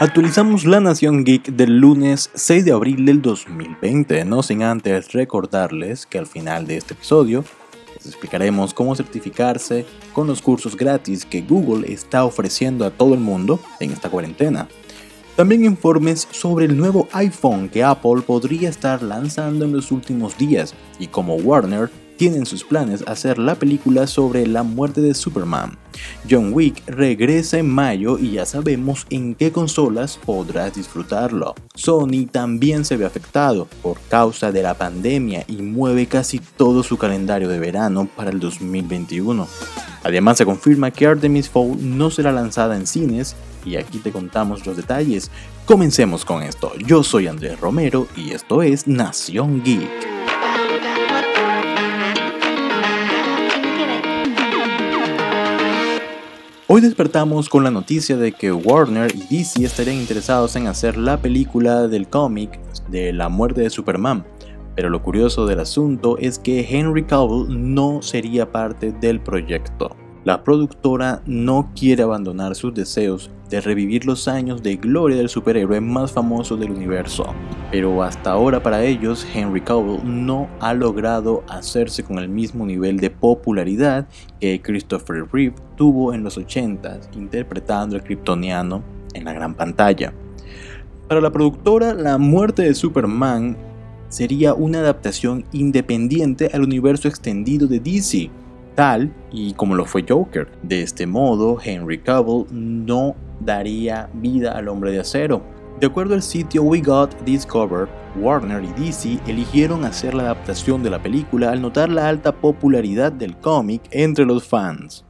Actualizamos la Nación Geek del lunes 6 de abril del 2020, no sin antes recordarles que al final de este episodio les explicaremos cómo certificarse con los cursos gratis que Google está ofreciendo a todo el mundo en esta cuarentena. También informes sobre el nuevo iPhone que Apple podría estar lanzando en los últimos días y cómo Warner tiene en sus planes hacer la película sobre la muerte de Superman. John Wick regresa en mayo y ya sabemos en qué consolas podrás disfrutarlo. Sony también se ve afectado por causa de la pandemia y mueve casi todo su calendario de verano para el 2021. Además se confirma que Artemis Fowl no será lanzada en cines y aquí te contamos los detalles. Comencemos con esto. Yo soy Andrés Romero y esto es Nación Geek. Hoy despertamos con la noticia de que Warner y DC estarían interesados en hacer la película del cómic de la muerte de Superman. Pero lo curioso del asunto es que Henry Cavill no sería parte del proyecto. La productora no quiere abandonar sus deseos de revivir los años de gloria del superhéroe más famoso del universo. Pero hasta ahora para ellos, Henry Cavill no ha logrado hacerse con el mismo nivel de popularidad que Christopher Reeve tuvo en los 80s interpretando al kryptoniano en la gran pantalla. Para la productora, la muerte de Superman sería una adaptación independiente al universo extendido de DC, tal y como lo fue Joker. De este modo, Henry Cavill no daría vida al hombre de acero. De acuerdo al sitio We Got Discovered, Warner y DC eligieron hacer la adaptación de la película al notar la alta popularidad del cómic entre los fans.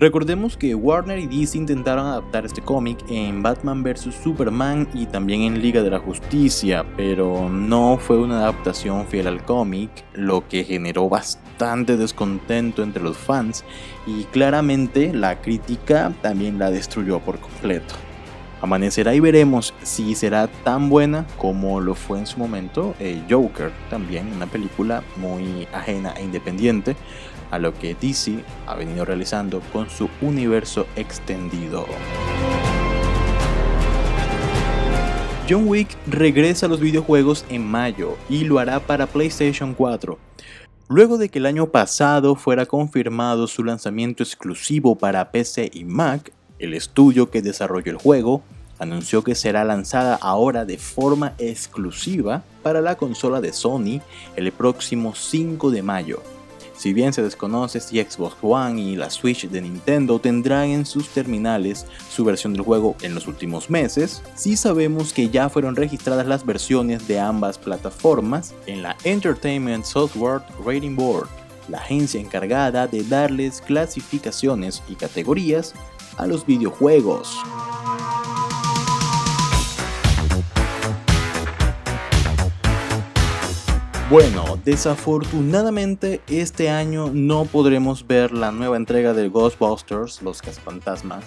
Recordemos que Warner y DC intentaron adaptar este cómic en Batman vs. Superman y también en Liga de la Justicia, pero no fue una adaptación fiel al cómic, lo que generó bastante descontento entre los fans y claramente la crítica también la destruyó por completo. Amanecerá y veremos si será tan buena como lo fue en su momento eh, Joker, también una película muy ajena e independiente, a lo que DC ha venido realizando con su universo extendido. John Wick regresa a los videojuegos en mayo y lo hará para PlayStation 4. Luego de que el año pasado fuera confirmado su lanzamiento exclusivo para PC y Mac, el estudio que desarrolló el juego anunció que será lanzada ahora de forma exclusiva para la consola de Sony el próximo 5 de mayo. Si bien se desconoce si Xbox One y la Switch de Nintendo tendrán en sus terminales su versión del juego en los últimos meses, sí sabemos que ya fueron registradas las versiones de ambas plataformas en la Entertainment Software Rating Board, la agencia encargada de darles clasificaciones y categorías a los videojuegos. Bueno, desafortunadamente este año no podremos ver la nueva entrega de Ghostbusters, los cazafantasmas,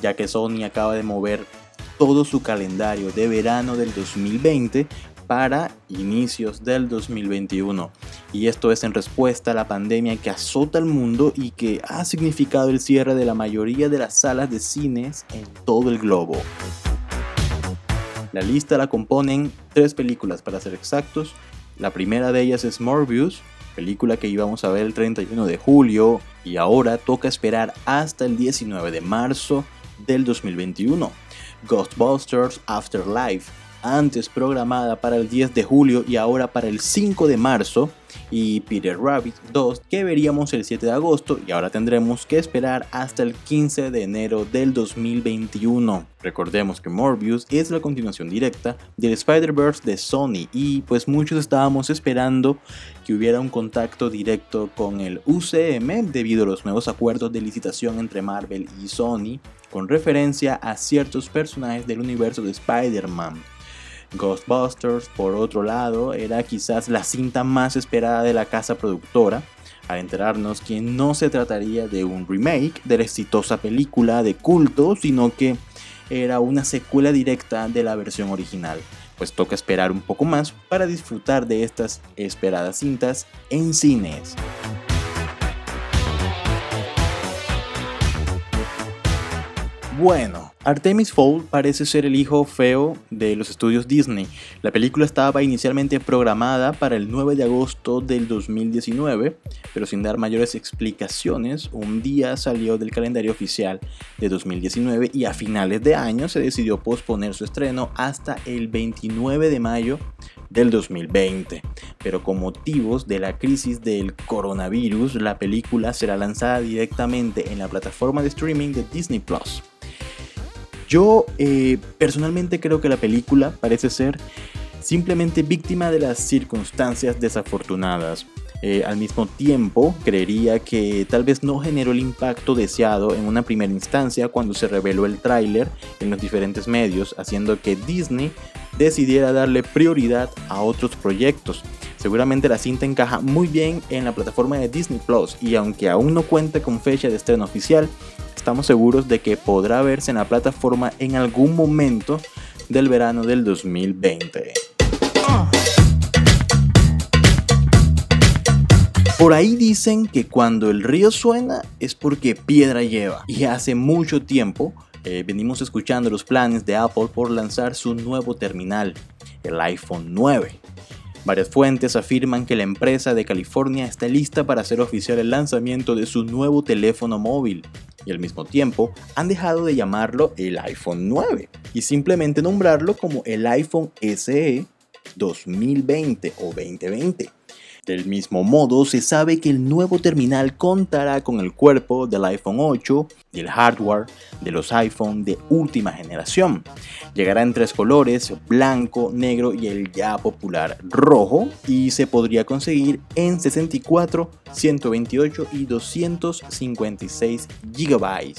ya que Sony acaba de mover todo su calendario de verano del 2020 para inicios del 2021. Y esto es en respuesta a la pandemia que azota al mundo y que ha significado el cierre de la mayoría de las salas de cines en todo el globo. La lista la componen tres películas para ser exactos, la primera de ellas es Morbius, película que íbamos a ver el 31 de julio y ahora toca esperar hasta el 19 de marzo del 2021. Ghostbusters Afterlife, antes programada para el 10 de julio y ahora para el 5 de marzo, y Peter Rabbit 2 que veríamos el 7 de agosto y ahora tendremos que esperar hasta el 15 de enero del 2021. Recordemos que Morbius es la continuación directa del Spider-Verse de Sony y pues muchos estábamos esperando que hubiera un contacto directo con el UCM debido a los nuevos acuerdos de licitación entre Marvel y Sony con referencia a ciertos personajes del universo de Spider-Man. Ghostbusters, por otro lado, era quizás la cinta más esperada de la casa productora, al enterarnos que no se trataría de un remake de la exitosa película de culto, sino que era una secuela directa de la versión original. Pues toca esperar un poco más para disfrutar de estas esperadas cintas en cines. Bueno, Artemis Fowl parece ser el hijo feo de los estudios Disney. La película estaba inicialmente programada para el 9 de agosto del 2019, pero sin dar mayores explicaciones, un día salió del calendario oficial de 2019 y a finales de año se decidió posponer su estreno hasta el 29 de mayo del 2020. Pero con motivos de la crisis del coronavirus, la película será lanzada directamente en la plataforma de streaming de Disney Plus. Yo eh, personalmente creo que la película parece ser simplemente víctima de las circunstancias desafortunadas. Eh, al mismo tiempo, creería que tal vez no generó el impacto deseado en una primera instancia cuando se reveló el tráiler en los diferentes medios, haciendo que Disney decidiera darle prioridad a otros proyectos. Seguramente la cinta encaja muy bien en la plataforma de Disney Plus y aunque aún no cuenta con fecha de estreno oficial, estamos seguros de que podrá verse en la plataforma en algún momento del verano del 2020. Por ahí dicen que cuando el río suena es porque piedra lleva. Y hace mucho tiempo eh, venimos escuchando los planes de Apple por lanzar su nuevo terminal, el iPhone 9. Varias fuentes afirman que la empresa de California está lista para hacer oficial el lanzamiento de su nuevo teléfono móvil y al mismo tiempo han dejado de llamarlo el iPhone 9 y simplemente nombrarlo como el iPhone SE 2020 o 2020 del mismo modo, se sabe que el nuevo terminal contará con el cuerpo del iPhone 8 y el hardware de los iPhone de última generación. Llegará en tres colores, blanco, negro y el ya popular rojo, y se podría conseguir en 64, 128 y 256 GB.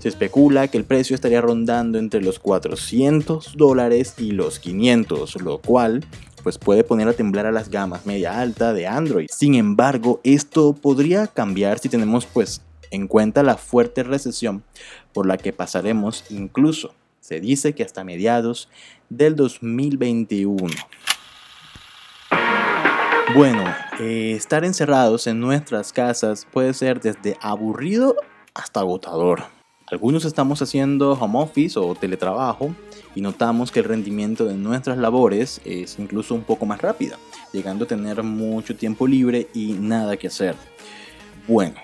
Se especula que el precio estaría rondando entre los 400 dólares y los 500, lo cual pues puede poner a temblar a las gamas media alta de Android. Sin embargo, esto podría cambiar si tenemos pues en cuenta la fuerte recesión por la que pasaremos incluso, se dice que hasta mediados del 2021. Bueno, eh, estar encerrados en nuestras casas puede ser desde aburrido hasta agotador. Algunos estamos haciendo home office o teletrabajo y notamos que el rendimiento de nuestras labores es incluso un poco más rápida, llegando a tener mucho tiempo libre y nada que hacer. Bueno,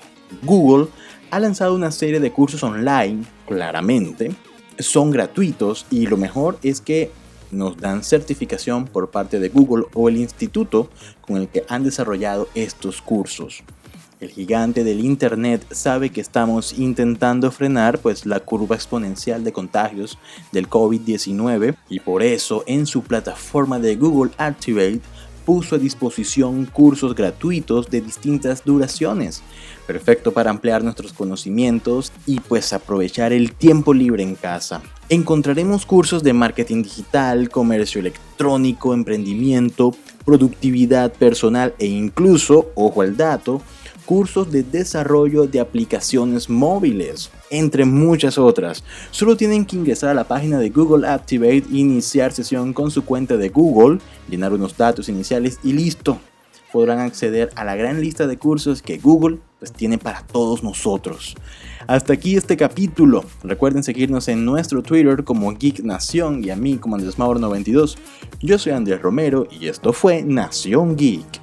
Google ha lanzado una serie de cursos online, claramente, son gratuitos y lo mejor es que nos dan certificación por parte de Google o el instituto con el que han desarrollado estos cursos. El gigante del Internet sabe que estamos intentando frenar pues, la curva exponencial de contagios del COVID-19 y por eso en su plataforma de Google Activate puso a disposición cursos gratuitos de distintas duraciones, perfecto para ampliar nuestros conocimientos y pues aprovechar el tiempo libre en casa. Encontraremos cursos de marketing digital, comercio electrónico, emprendimiento, productividad personal e incluso, ojo al dato, cursos de desarrollo de aplicaciones móviles, entre muchas otras. Solo tienen que ingresar a la página de Google Activate, iniciar sesión con su cuenta de Google, llenar unos datos iniciales y listo. Podrán acceder a la gran lista de cursos que Google pues, tiene para todos nosotros. Hasta aquí este capítulo. Recuerden seguirnos en nuestro Twitter como Geek Nación y a mí como Andrés 92 Yo soy Andrés Romero y esto fue Nación Geek.